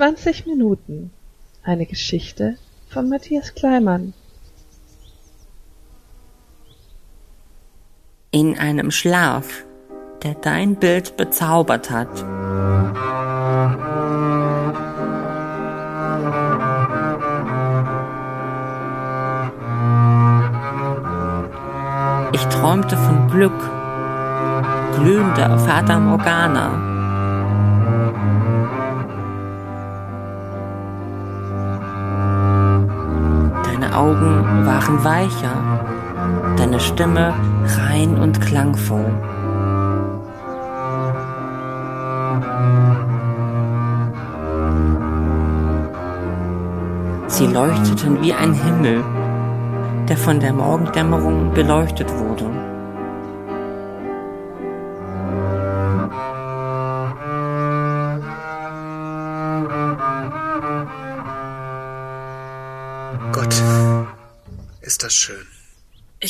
20 Minuten. Eine Geschichte von Matthias Kleimann. In einem Schlaf, der dein Bild bezaubert hat. Ich träumte von Glück, glühender Fata Morgana Augen waren weicher, deine Stimme rein und klangvoll. Sie leuchteten wie ein Himmel, der von der Morgendämmerung beleuchtet wurde.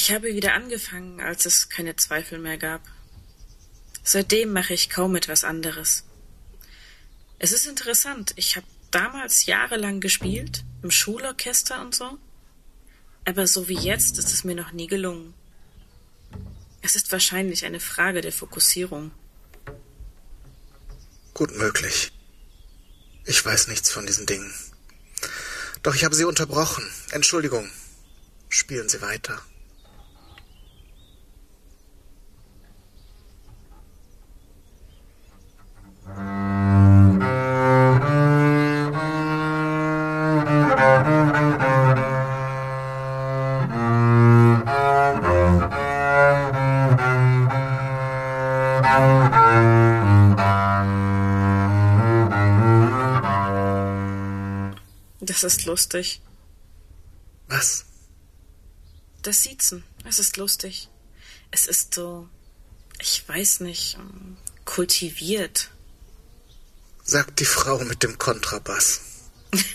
Ich habe wieder angefangen, als es keine Zweifel mehr gab. Seitdem mache ich kaum etwas anderes. Es ist interessant, ich habe damals jahrelang gespielt, im Schulorchester und so, aber so wie jetzt ist es mir noch nie gelungen. Es ist wahrscheinlich eine Frage der Fokussierung. Gut möglich. Ich weiß nichts von diesen Dingen. Doch ich habe Sie unterbrochen. Entschuldigung. Spielen Sie weiter. Ist lustig. Was? Das Siezen. Es ist lustig. Es ist so, ich weiß nicht, kultiviert. Sagt die Frau mit dem Kontrabass.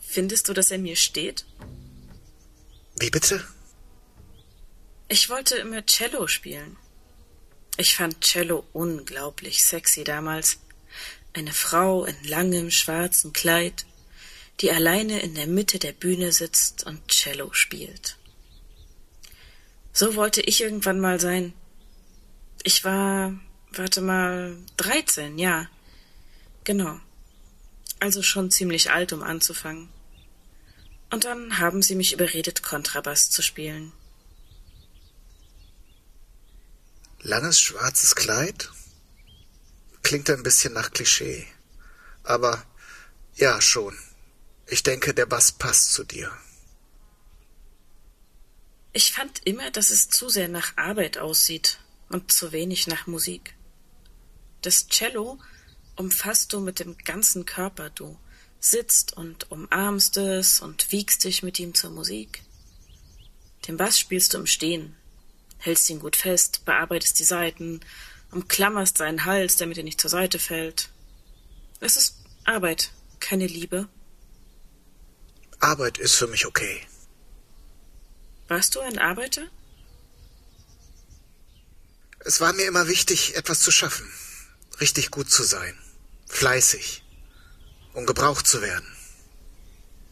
Findest du, dass er mir steht? Wie bitte? Ich wollte immer Cello spielen. Ich fand Cello unglaublich sexy damals. Eine Frau in langem schwarzen Kleid, die alleine in der Mitte der Bühne sitzt und Cello spielt. So wollte ich irgendwann mal sein. Ich war, warte mal, dreizehn, ja. Genau. Also schon ziemlich alt, um anzufangen. Und dann haben sie mich überredet, Kontrabass zu spielen. Langes schwarzes Kleid? Klingt ein bisschen nach Klischee. Aber ja, schon. Ich denke, der Bass passt zu dir. Ich fand immer, dass es zu sehr nach Arbeit aussieht und zu wenig nach Musik. Das Cello umfasst du mit dem ganzen Körper, du sitzt und umarmst es und wiegst dich mit ihm zur Musik. Den Bass spielst du im Stehen, hältst ihn gut fest, bearbeitest die Saiten, umklammerst seinen Hals, damit er nicht zur Seite fällt. Es ist Arbeit, keine Liebe. Arbeit ist für mich okay. Warst du ein Arbeiter? Es war mir immer wichtig, etwas zu schaffen, richtig gut zu sein, fleißig, um gebraucht zu werden.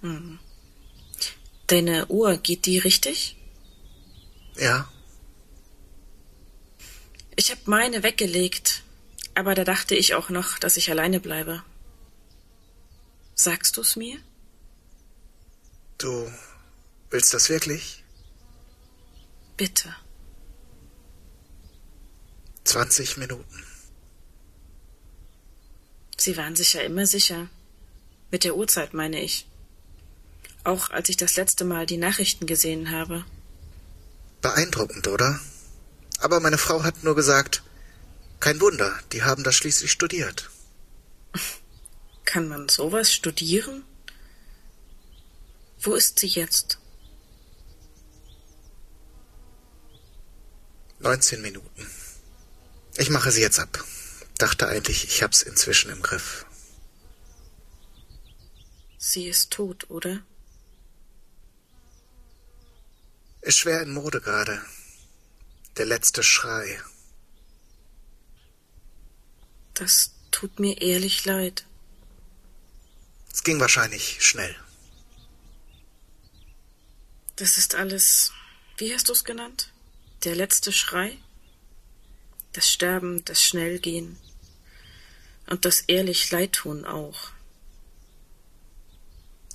Hm. Deine Uhr, geht die richtig? Ja. Ich hab meine weggelegt, aber da dachte ich auch noch, dass ich alleine bleibe. Sagst du's mir? Du willst das wirklich? Bitte. Zwanzig Minuten. Sie waren sich ja immer sicher. Mit der Uhrzeit meine ich. Auch als ich das letzte Mal die Nachrichten gesehen habe. Beeindruckend, oder? Aber meine Frau hat nur gesagt, kein Wunder, die haben das schließlich studiert. Kann man sowas studieren? Wo ist sie jetzt? Neunzehn Minuten. Ich mache sie jetzt ab. Dachte eigentlich, ich hab's inzwischen im Griff. Sie ist tot, oder? Ist schwer in Mode gerade. Der letzte Schrei. Das tut mir ehrlich leid. Es ging wahrscheinlich schnell. Das ist alles, wie hast du es genannt? Der letzte Schrei? Das Sterben, das Schnellgehen und das ehrlich Leidtun auch.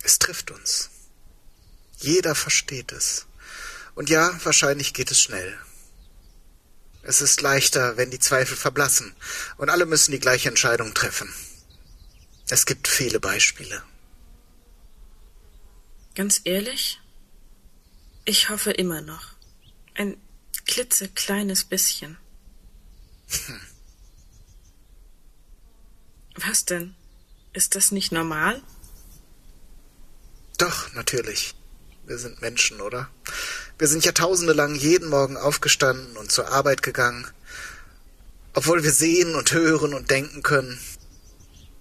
Es trifft uns. Jeder versteht es. Und ja, wahrscheinlich geht es schnell. Es ist leichter, wenn die Zweifel verblassen und alle müssen die gleiche Entscheidung treffen. Es gibt viele Beispiele. Ganz ehrlich? Ich hoffe immer noch. Ein klitzekleines bisschen. Hm. Was denn? Ist das nicht normal? Doch, natürlich. Wir sind Menschen, oder? Wir sind Jahrtausende lang jeden Morgen aufgestanden und zur Arbeit gegangen. Obwohl wir sehen und hören und denken können.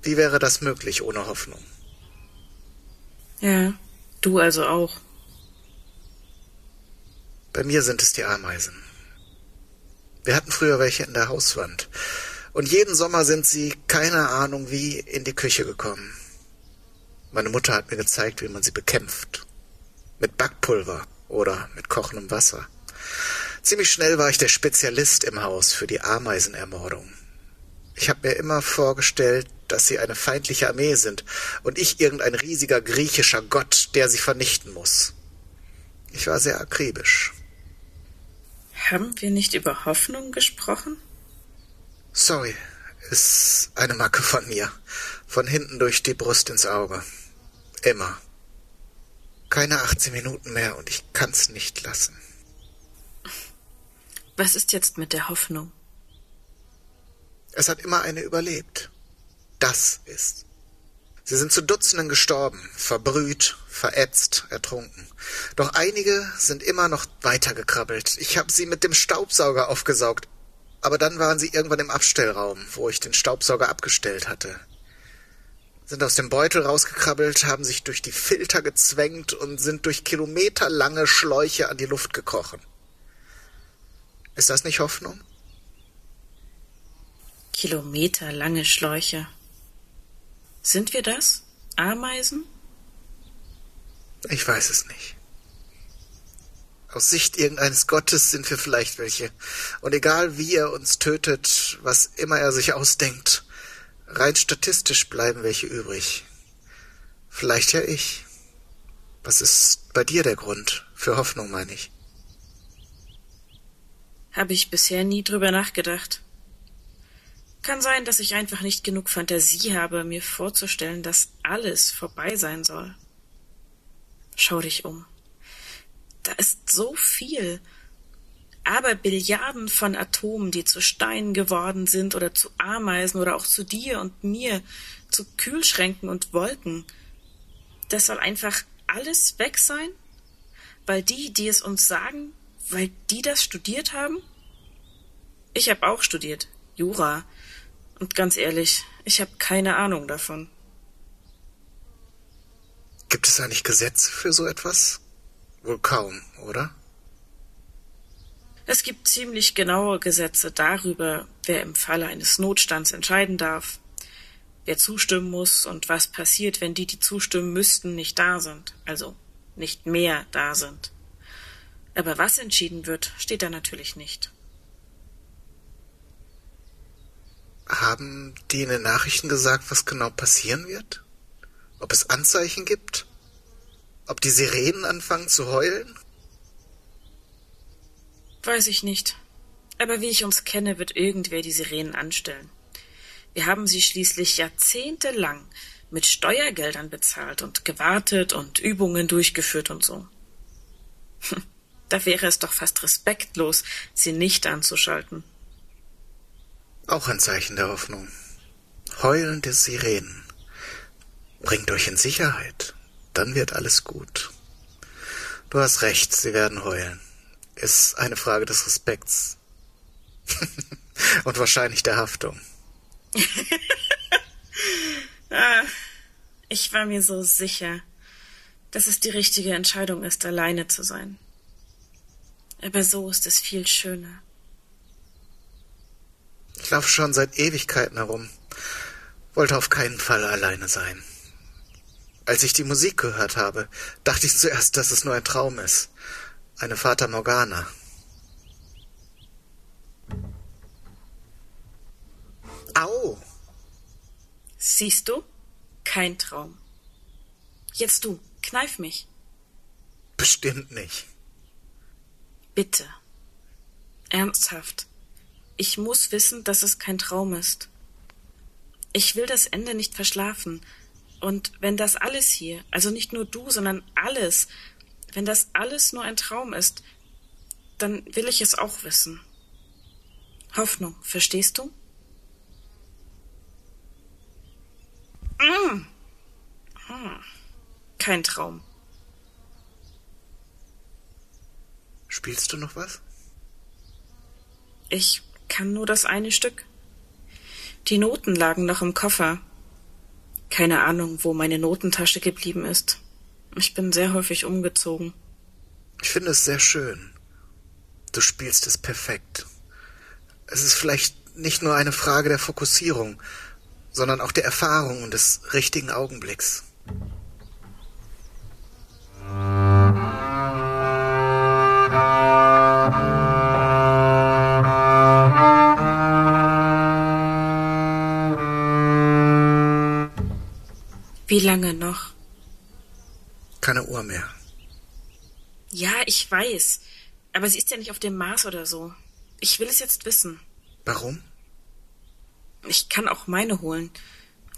Wie wäre das möglich ohne Hoffnung? Ja, du also auch. Bei mir sind es die Ameisen. Wir hatten früher welche in der Hauswand. Und jeden Sommer sind sie, keine Ahnung wie, in die Küche gekommen. Meine Mutter hat mir gezeigt, wie man sie bekämpft. Mit Backpulver oder mit kochendem Wasser. Ziemlich schnell war ich der Spezialist im Haus für die Ameisenermordung. Ich habe mir immer vorgestellt, dass sie eine feindliche Armee sind und ich irgendein riesiger griechischer Gott, der sie vernichten muss. Ich war sehr akribisch. Haben wir nicht über Hoffnung gesprochen? Sorry, ist eine Macke von mir. Von hinten durch die Brust ins Auge. Immer. Keine 18 Minuten mehr und ich kann's nicht lassen. Was ist jetzt mit der Hoffnung? Es hat immer eine überlebt. Das ist. Sie sind zu Dutzenden gestorben, verbrüht, verätzt, ertrunken. Doch einige sind immer noch weitergekrabbelt. Ich habe sie mit dem Staubsauger aufgesaugt. Aber dann waren sie irgendwann im Abstellraum, wo ich den Staubsauger abgestellt hatte. Sind aus dem Beutel rausgekrabbelt, haben sich durch die Filter gezwängt und sind durch kilometerlange Schläuche an die Luft gekrochen. Ist das nicht Hoffnung? Kilometerlange Schläuche. Sind wir das? Ameisen? Ich weiß es nicht. Aus Sicht irgendeines Gottes sind wir vielleicht welche. Und egal wie er uns tötet, was immer er sich ausdenkt, rein statistisch bleiben welche übrig. Vielleicht ja ich. Was ist bei dir der Grund? Für Hoffnung, meine ich. Habe ich bisher nie drüber nachgedacht. Kann sein, dass ich einfach nicht genug Fantasie habe, mir vorzustellen, dass alles vorbei sein soll. Schau dich um. Da ist so viel. Aber Billiarden von Atomen, die zu Steinen geworden sind oder zu Ameisen oder auch zu dir und mir, zu Kühlschränken und Wolken. Das soll einfach alles weg sein? Weil die, die es uns sagen, weil die das studiert haben? Ich habe auch studiert, Jura. Und ganz ehrlich, ich habe keine Ahnung davon. Gibt es eigentlich Gesetze für so etwas? Wohl kaum, oder? Es gibt ziemlich genaue Gesetze darüber, wer im Falle eines Notstands entscheiden darf, wer zustimmen muss und was passiert, wenn die, die zustimmen müssten, nicht da sind, also nicht mehr da sind. Aber was entschieden wird, steht da natürlich nicht. Haben die in den Nachrichten gesagt, was genau passieren wird? Ob es Anzeichen gibt? Ob die Sirenen anfangen zu heulen? Weiß ich nicht. Aber wie ich uns kenne, wird irgendwer die Sirenen anstellen. Wir haben sie schließlich jahrzehntelang mit Steuergeldern bezahlt und gewartet und Übungen durchgeführt und so. Da wäre es doch fast respektlos, sie nicht anzuschalten. Auch ein Zeichen der Hoffnung. Heulende Sirenen. Bringt euch in Sicherheit. Dann wird alles gut. Du hast recht, sie werden heulen. Ist eine Frage des Respekts. Und wahrscheinlich der Haftung. ah, ich war mir so sicher, dass es die richtige Entscheidung ist, alleine zu sein. Aber so ist es viel schöner. Ich laufe schon seit Ewigkeiten herum. Wollte auf keinen Fall alleine sein. Als ich die Musik gehört habe, dachte ich zuerst, dass es nur ein Traum ist. Eine Fata Morgana. Au! Siehst du? Kein Traum. Jetzt du, kneif mich. Bestimmt nicht. Bitte. Ernsthaft. Ich muss wissen, dass es kein Traum ist. Ich will das Ende nicht verschlafen. Und wenn das alles hier, also nicht nur du, sondern alles, wenn das alles nur ein Traum ist, dann will ich es auch wissen. Hoffnung, verstehst du? Mm. Hm. Kein Traum. Spielst du noch was? Ich kann nur das eine Stück. Die Noten lagen noch im Koffer. Keine Ahnung, wo meine Notentasche geblieben ist. Ich bin sehr häufig umgezogen. Ich finde es sehr schön. Du spielst es perfekt. Es ist vielleicht nicht nur eine Frage der Fokussierung, sondern auch der Erfahrung und des richtigen Augenblicks. Wie lange noch? Keine Uhr mehr. Ja, ich weiß. Aber sie ist ja nicht auf dem Mars oder so. Ich will es jetzt wissen. Warum? Ich kann auch meine holen.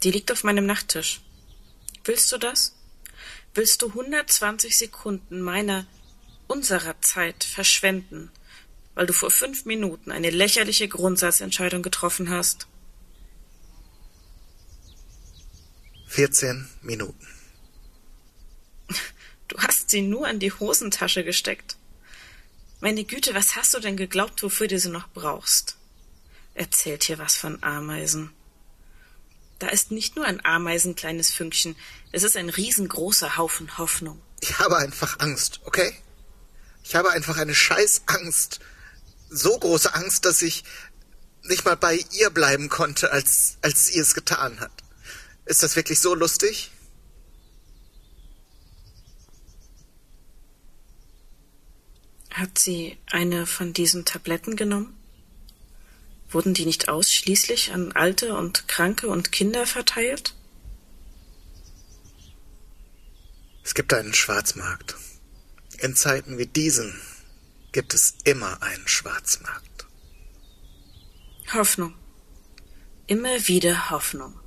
Die liegt auf meinem Nachttisch. Willst du das? Willst du 120 Sekunden meiner, unserer Zeit verschwenden, weil du vor fünf Minuten eine lächerliche Grundsatzentscheidung getroffen hast? 14 Minuten. Du hast sie nur in die Hosentasche gesteckt. Meine Güte, was hast du denn geglaubt, wofür du sie noch brauchst? Erzählt hier was von Ameisen. Da ist nicht nur ein ameisenkleines Fünkchen, es ist ein riesengroßer Haufen Hoffnung. Ich habe einfach Angst, okay? Ich habe einfach eine Scheißangst. So große Angst, dass ich nicht mal bei ihr bleiben konnte, als, als sie es getan hat. Ist das wirklich so lustig? Hat sie eine von diesen Tabletten genommen? Wurden die nicht ausschließlich an Alte und Kranke und Kinder verteilt? Es gibt einen Schwarzmarkt. In Zeiten wie diesen gibt es immer einen Schwarzmarkt. Hoffnung. Immer wieder Hoffnung.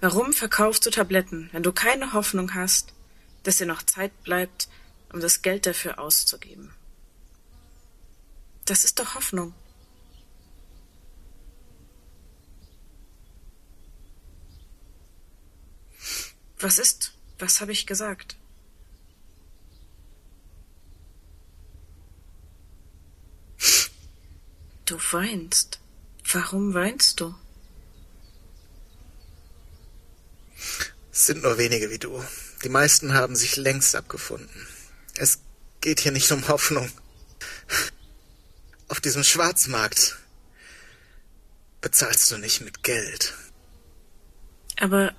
Warum verkaufst du Tabletten, wenn du keine Hoffnung hast, dass dir noch Zeit bleibt, um das Geld dafür auszugeben? Das ist doch Hoffnung. Was ist? Was habe ich gesagt? Du weinst. Warum weinst du? Es sind nur wenige wie du. Die meisten haben sich längst abgefunden. Es geht hier nicht um Hoffnung. Auf diesem Schwarzmarkt bezahlst du nicht mit Geld. Aber.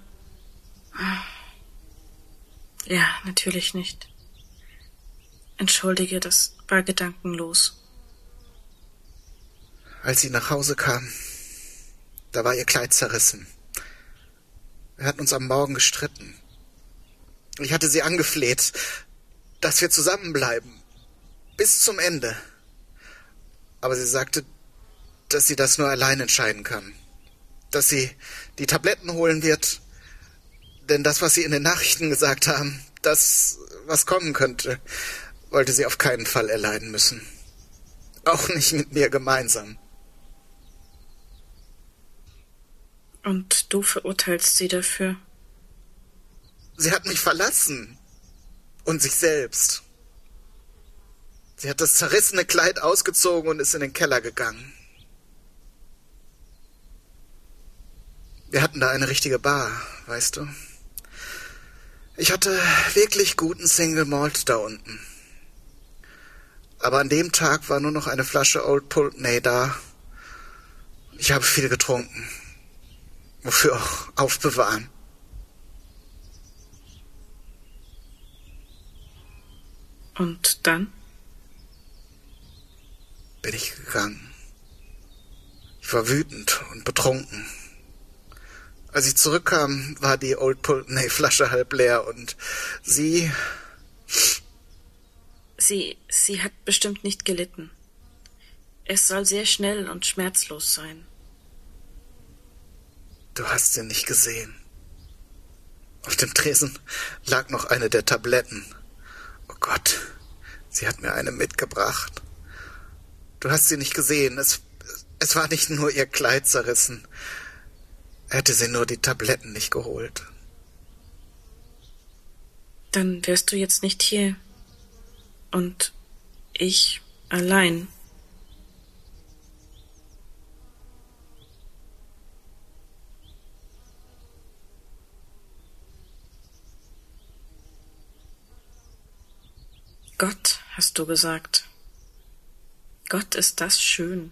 Ja, natürlich nicht. Entschuldige, das war gedankenlos. Als sie nach Hause kam, da war ihr Kleid zerrissen. Wir hatten uns am Morgen gestritten. Ich hatte sie angefleht, dass wir zusammenbleiben. Bis zum Ende. Aber sie sagte, dass sie das nur allein entscheiden kann. Dass sie die Tabletten holen wird. Denn das, was sie in den Nachrichten gesagt haben, das, was kommen könnte, wollte sie auf keinen Fall erleiden müssen. Auch nicht mit mir gemeinsam. Und du verurteilst sie dafür? Sie hat mich verlassen. Und sich selbst. Sie hat das zerrissene Kleid ausgezogen und ist in den Keller gegangen. Wir hatten da eine richtige Bar, weißt du. Ich hatte wirklich guten Single Malt da unten. Aber an dem Tag war nur noch eine Flasche Old Pulteney da. Ich habe viel getrunken. Wofür auch aufbewahren. Und dann? Bin ich gegangen. Ich war wütend und betrunken. Als ich zurückkam, war die Old Pulteney Flasche halb leer und sie. Sie, sie hat bestimmt nicht gelitten. Es soll sehr schnell und schmerzlos sein. Du hast sie nicht gesehen. Auf dem Tresen lag noch eine der Tabletten. Gott, sie hat mir eine mitgebracht. Du hast sie nicht gesehen. Es, es war nicht nur ihr Kleid zerrissen. Hätte sie nur die Tabletten nicht geholt. Dann wärst du jetzt nicht hier. Und ich allein. Gott, hast du gesagt. Gott ist das schön.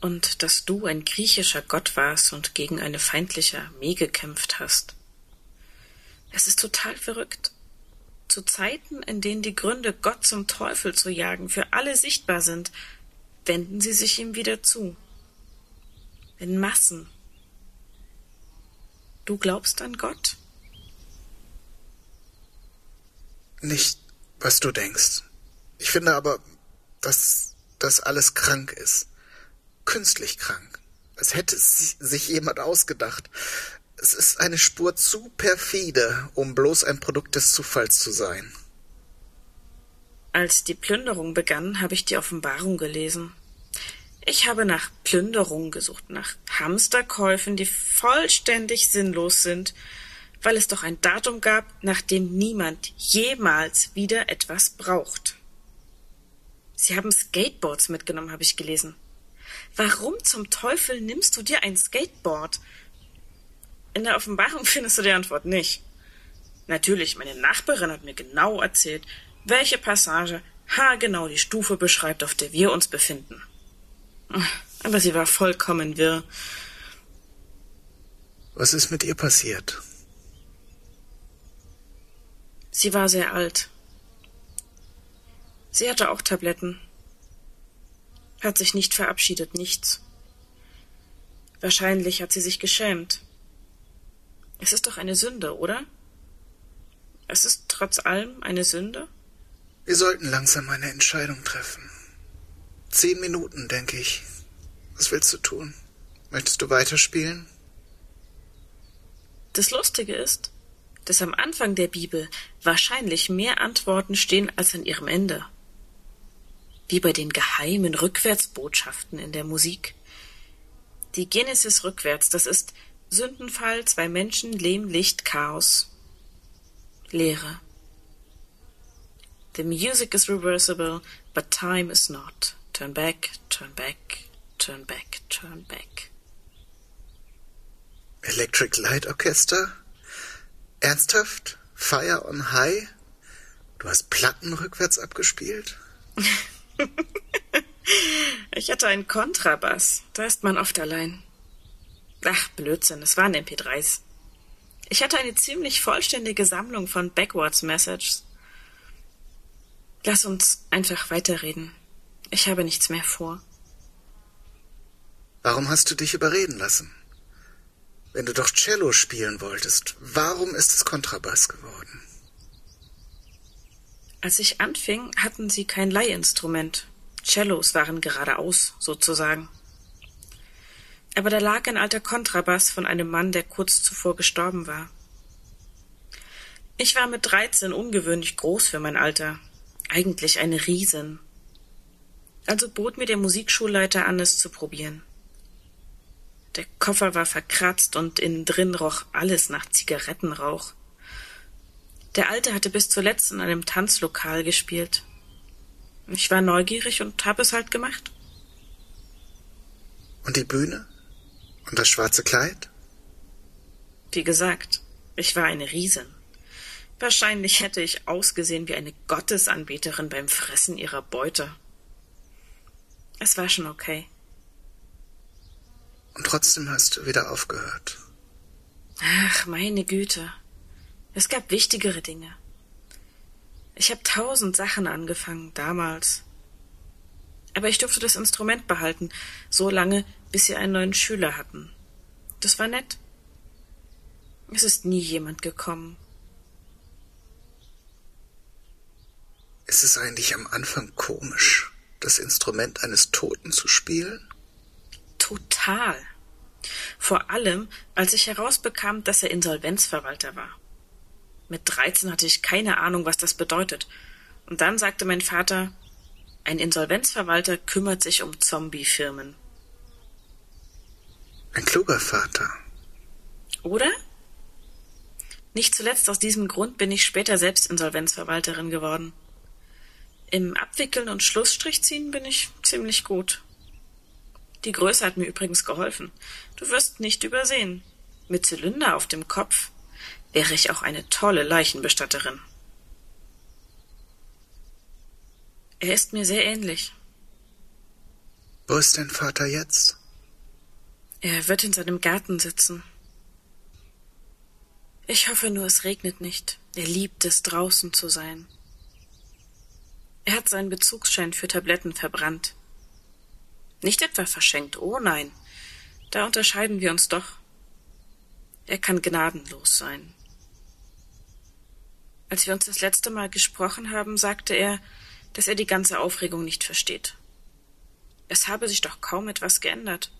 Und dass du ein griechischer Gott warst und gegen eine feindliche Armee gekämpft hast. Es ist total verrückt. Zu Zeiten, in denen die Gründe, Gott zum Teufel zu jagen, für alle sichtbar sind, wenden sie sich ihm wieder zu. In Massen. Du glaubst an Gott? Nicht, was du denkst. Ich finde aber, dass das alles krank ist. Künstlich krank. Als hätte es sich jemand ausgedacht. Es ist eine Spur zu perfide, um bloß ein Produkt des Zufalls zu sein. Als die Plünderung begann, habe ich die Offenbarung gelesen. Ich habe nach Plünderung gesucht, nach Hamsterkäufen, die vollständig sinnlos sind, weil es doch ein Datum gab, nach dem niemand jemals wieder etwas braucht. Sie haben Skateboards mitgenommen, habe ich gelesen. Warum zum Teufel nimmst du dir ein Skateboard? In der Offenbarung findest du die Antwort nicht. Natürlich, meine Nachbarin hat mir genau erzählt, welche Passage haargenau die Stufe beschreibt, auf der wir uns befinden. Aber sie war vollkommen wirr. Was ist mit ihr passiert? Sie war sehr alt. Sie hatte auch Tabletten. Hat sich nicht verabschiedet, nichts. Wahrscheinlich hat sie sich geschämt. Es ist doch eine Sünde, oder? Es ist trotz allem eine Sünde? Wir sollten langsam eine Entscheidung treffen. Zehn Minuten, denke ich. Was willst du tun? Möchtest du weiterspielen? Das Lustige ist, dass am Anfang der Bibel wahrscheinlich mehr Antworten stehen als an ihrem Ende. Wie bei den geheimen Rückwärtsbotschaften in der Musik. Die Genesis rückwärts, das ist Sündenfall, zwei Menschen, Lehm, Licht, Chaos. Lehre. The music is reversible, but time is not. Turn back, turn back, turn back, turn back. Electric Light Orchester? Ernsthaft? Fire on High? Du hast Platten rückwärts abgespielt? ich hatte einen Kontrabass. Da ist man oft allein. Ach, Blödsinn, es waren MP3s. Ich hatte eine ziemlich vollständige Sammlung von Backwards Messages. Lass uns einfach weiterreden. Ich habe nichts mehr vor. Warum hast du dich überreden lassen? Wenn du doch Cello spielen wolltest, warum ist es Kontrabass geworden? Als ich anfing, hatten sie kein Leihinstrument. Cellos waren geradeaus, sozusagen. Aber da lag ein alter Kontrabass von einem Mann, der kurz zuvor gestorben war. Ich war mit dreizehn ungewöhnlich groß für mein Alter, eigentlich eine Riesin. Also bot mir der Musikschulleiter an, es zu probieren. Der Koffer war verkratzt und innen drin roch alles nach Zigarettenrauch. Der Alte hatte bis zuletzt in einem Tanzlokal gespielt. Ich war neugierig und hab es halt gemacht. Und die Bühne? Und das schwarze Kleid? Wie gesagt, ich war eine Riesin. Wahrscheinlich hätte ich ausgesehen wie eine Gottesanbeterin beim Fressen ihrer Beute. Es war schon okay. Und trotzdem hast du wieder aufgehört. Ach, meine Güte. Es gab wichtigere Dinge. Ich habe tausend Sachen angefangen, damals. Aber ich durfte das Instrument behalten, so lange, bis sie einen neuen Schüler hatten. Das war nett. Es ist nie jemand gekommen. Ist es eigentlich am Anfang komisch, das Instrument eines Toten zu spielen? Total. Vor allem, als ich herausbekam, dass er Insolvenzverwalter war. Mit dreizehn hatte ich keine Ahnung, was das bedeutet. Und dann sagte mein Vater, ein Insolvenzverwalter kümmert sich um Zombie-Firmen. Ein kluger Vater. Oder? Nicht zuletzt aus diesem Grund bin ich später selbst Insolvenzverwalterin geworden. Im Abwickeln und Schlussstrich ziehen bin ich ziemlich gut. Die Größe hat mir übrigens geholfen. Du wirst nicht übersehen. Mit Zylinder auf dem Kopf wäre ich auch eine tolle Leichenbestatterin. Er ist mir sehr ähnlich. Wo ist dein Vater jetzt? Er wird in seinem Garten sitzen. Ich hoffe nur, es regnet nicht. Er liebt es, draußen zu sein. Er hat seinen Bezugsschein für Tabletten verbrannt. Nicht etwa verschenkt, oh nein. Da unterscheiden wir uns doch. Er kann gnadenlos sein. Als wir uns das letzte Mal gesprochen haben, sagte er, dass er die ganze Aufregung nicht versteht. Es habe sich doch kaum etwas geändert.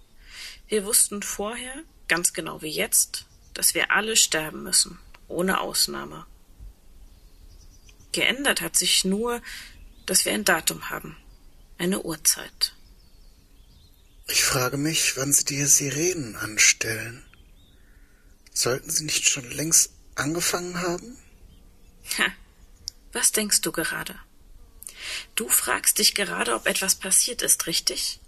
Wir wussten vorher, ganz genau wie jetzt, dass wir alle sterben müssen, ohne Ausnahme. Geändert hat sich nur, dass wir ein Datum haben, eine Uhrzeit. Ich frage mich, wann Sie die Sirenen anstellen. Sollten Sie nicht schon längst angefangen haben? Ha, was denkst du gerade? Du fragst dich gerade, ob etwas passiert ist, richtig?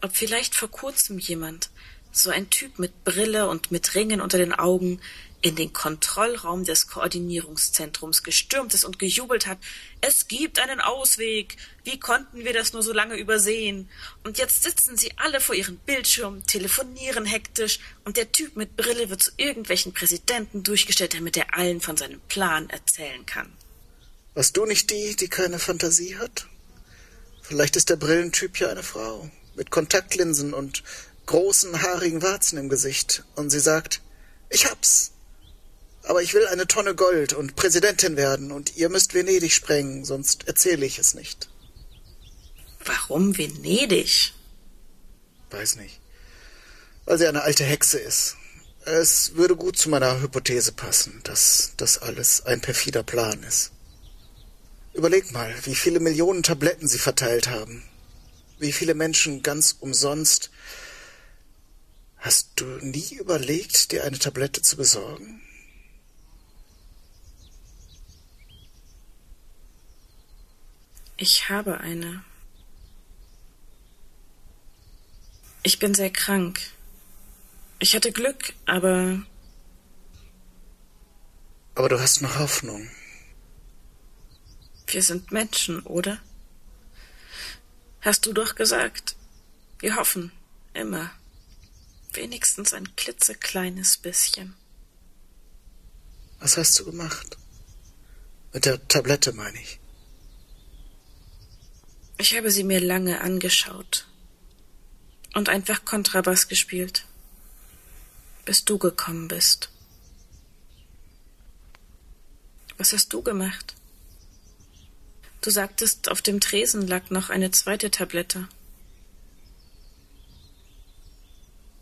Ob vielleicht vor kurzem jemand, so ein Typ mit Brille und mit Ringen unter den Augen, in den Kontrollraum des Koordinierungszentrums gestürmt ist und gejubelt hat, es gibt einen Ausweg. Wie konnten wir das nur so lange übersehen? Und jetzt sitzen sie alle vor ihren Bildschirmen, telefonieren hektisch, und der Typ mit Brille wird zu irgendwelchen Präsidenten durchgestellt, damit er allen von seinem Plan erzählen kann. Warst du nicht die, die keine Fantasie hat? Vielleicht ist der Brillentyp ja eine Frau, mit Kontaktlinsen und großen haarigen Warzen im Gesicht, und sie sagt, ich hab's. Aber ich will eine Tonne Gold und Präsidentin werden, und ihr müsst Venedig sprengen, sonst erzähle ich es nicht. Warum Venedig? Weiß nicht. Weil sie eine alte Hexe ist. Es würde gut zu meiner Hypothese passen, dass das alles ein perfider Plan ist. Überleg mal, wie viele Millionen Tabletten sie verteilt haben. Wie viele Menschen ganz umsonst. Hast du nie überlegt, dir eine Tablette zu besorgen? Ich habe eine. Ich bin sehr krank. Ich hatte Glück, aber. Aber du hast noch Hoffnung. Wir sind Menschen, oder? Hast du doch gesagt. Wir hoffen immer. Wenigstens ein klitzekleines bisschen. Was hast du gemacht? Mit der Tablette, meine ich. Ich habe sie mir lange angeschaut und einfach Kontrabass gespielt, bis du gekommen bist. Was hast du gemacht? Du sagtest, auf dem Tresen lag noch eine zweite Tablette.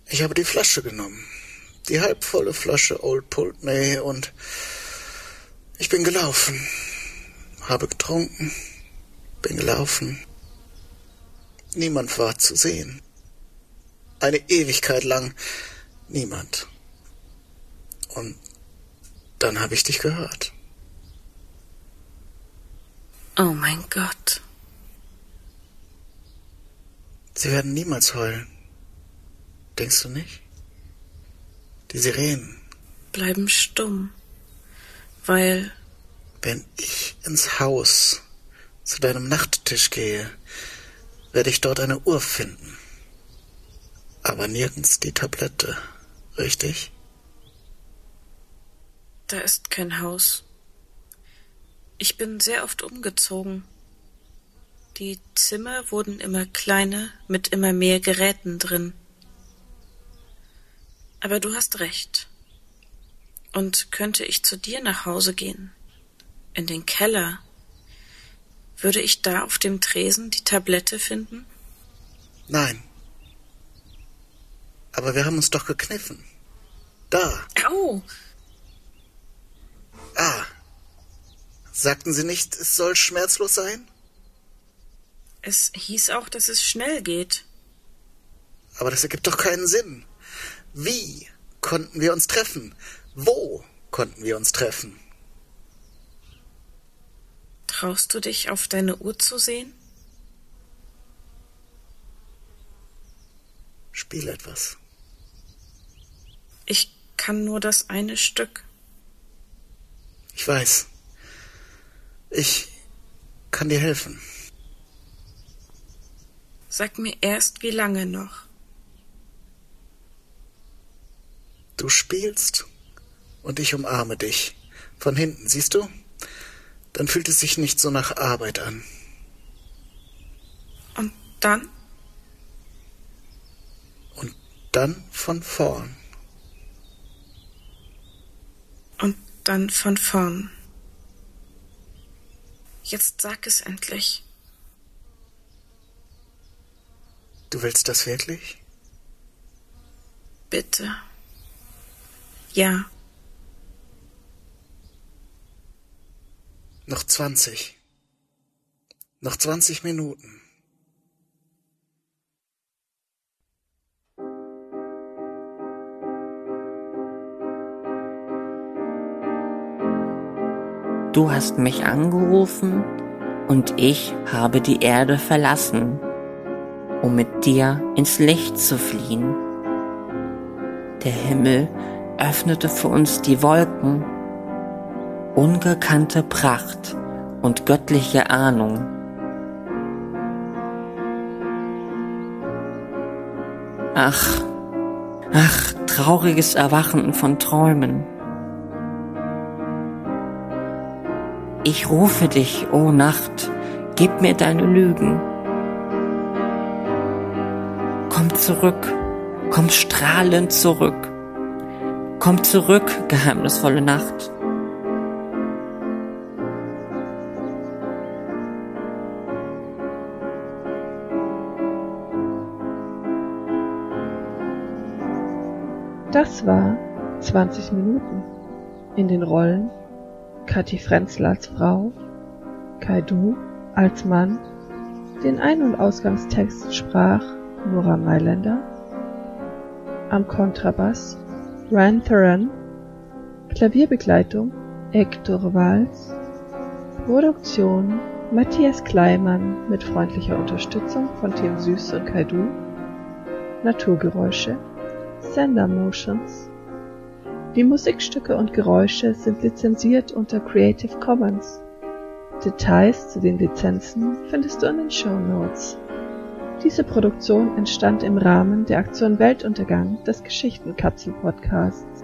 Ich habe die Flasche genommen. Die halbvolle Flasche Old Pulteney und ich bin gelaufen. Habe getrunken. Bin gelaufen. Niemand war zu sehen. Eine Ewigkeit lang niemand. Und dann habe ich dich gehört. Oh mein Gott. Sie werden niemals heulen. Denkst du nicht? Die Sirenen. Bleiben stumm. Weil. Wenn ich ins Haus zu deinem Nachttisch gehe, werde ich dort eine Uhr finden. Aber nirgends die Tablette, richtig? Da ist kein Haus. Ich bin sehr oft umgezogen. Die Zimmer wurden immer kleiner, mit immer mehr Geräten drin. Aber du hast recht. Und könnte ich zu dir nach Hause gehen, in den Keller, würde ich da auf dem Tresen die Tablette finden? Nein. Aber wir haben uns doch gekniffen. Da. Au! Ah. Sagten Sie nicht, es soll schmerzlos sein? Es hieß auch, dass es schnell geht. Aber das ergibt doch keinen Sinn. Wie konnten wir uns treffen? Wo konnten wir uns treffen? Traust du dich, auf deine Uhr zu sehen? Spiel etwas. Ich kann nur das eine Stück. Ich weiß. Ich kann dir helfen. Sag mir erst, wie lange noch. Du spielst und ich umarme dich. Von hinten, siehst du? Dann fühlt es sich nicht so nach Arbeit an. Und dann? Und dann von vorn. Und dann von vorn. Jetzt sag es endlich. Du willst das wirklich? Bitte. Ja. Noch zwanzig. Noch zwanzig Minuten. Du hast mich angerufen und ich habe die Erde verlassen, um mit dir ins Licht zu fliehen. Der Himmel öffnete für uns die Wolken, ungekannte Pracht und göttliche Ahnung. Ach, ach, trauriges Erwachen von Träumen. Ich rufe dich, o oh Nacht, gib mir deine Lügen. Komm zurück, komm strahlend zurück. Komm zurück, geheimnisvolle Nacht. Das war 20 Minuten. In den Rollen Kathi Frenzler als Frau, Kai Du als Mann, den Ein- und Ausgangstext sprach Nora Mailänder, am Kontrabass Ryan Theron, Klavierbegleitung Hector Valls, Produktion Matthias Kleimann mit freundlicher Unterstützung von Team Süß und Kaidu, Naturgeräusche Sender Motions. Die Musikstücke und Geräusche sind lizenziert unter Creative Commons. Details zu den Lizenzen findest du in den Show Notes. Diese Produktion entstand im Rahmen der Aktion Weltuntergang des Geschichtenkapsel Podcasts.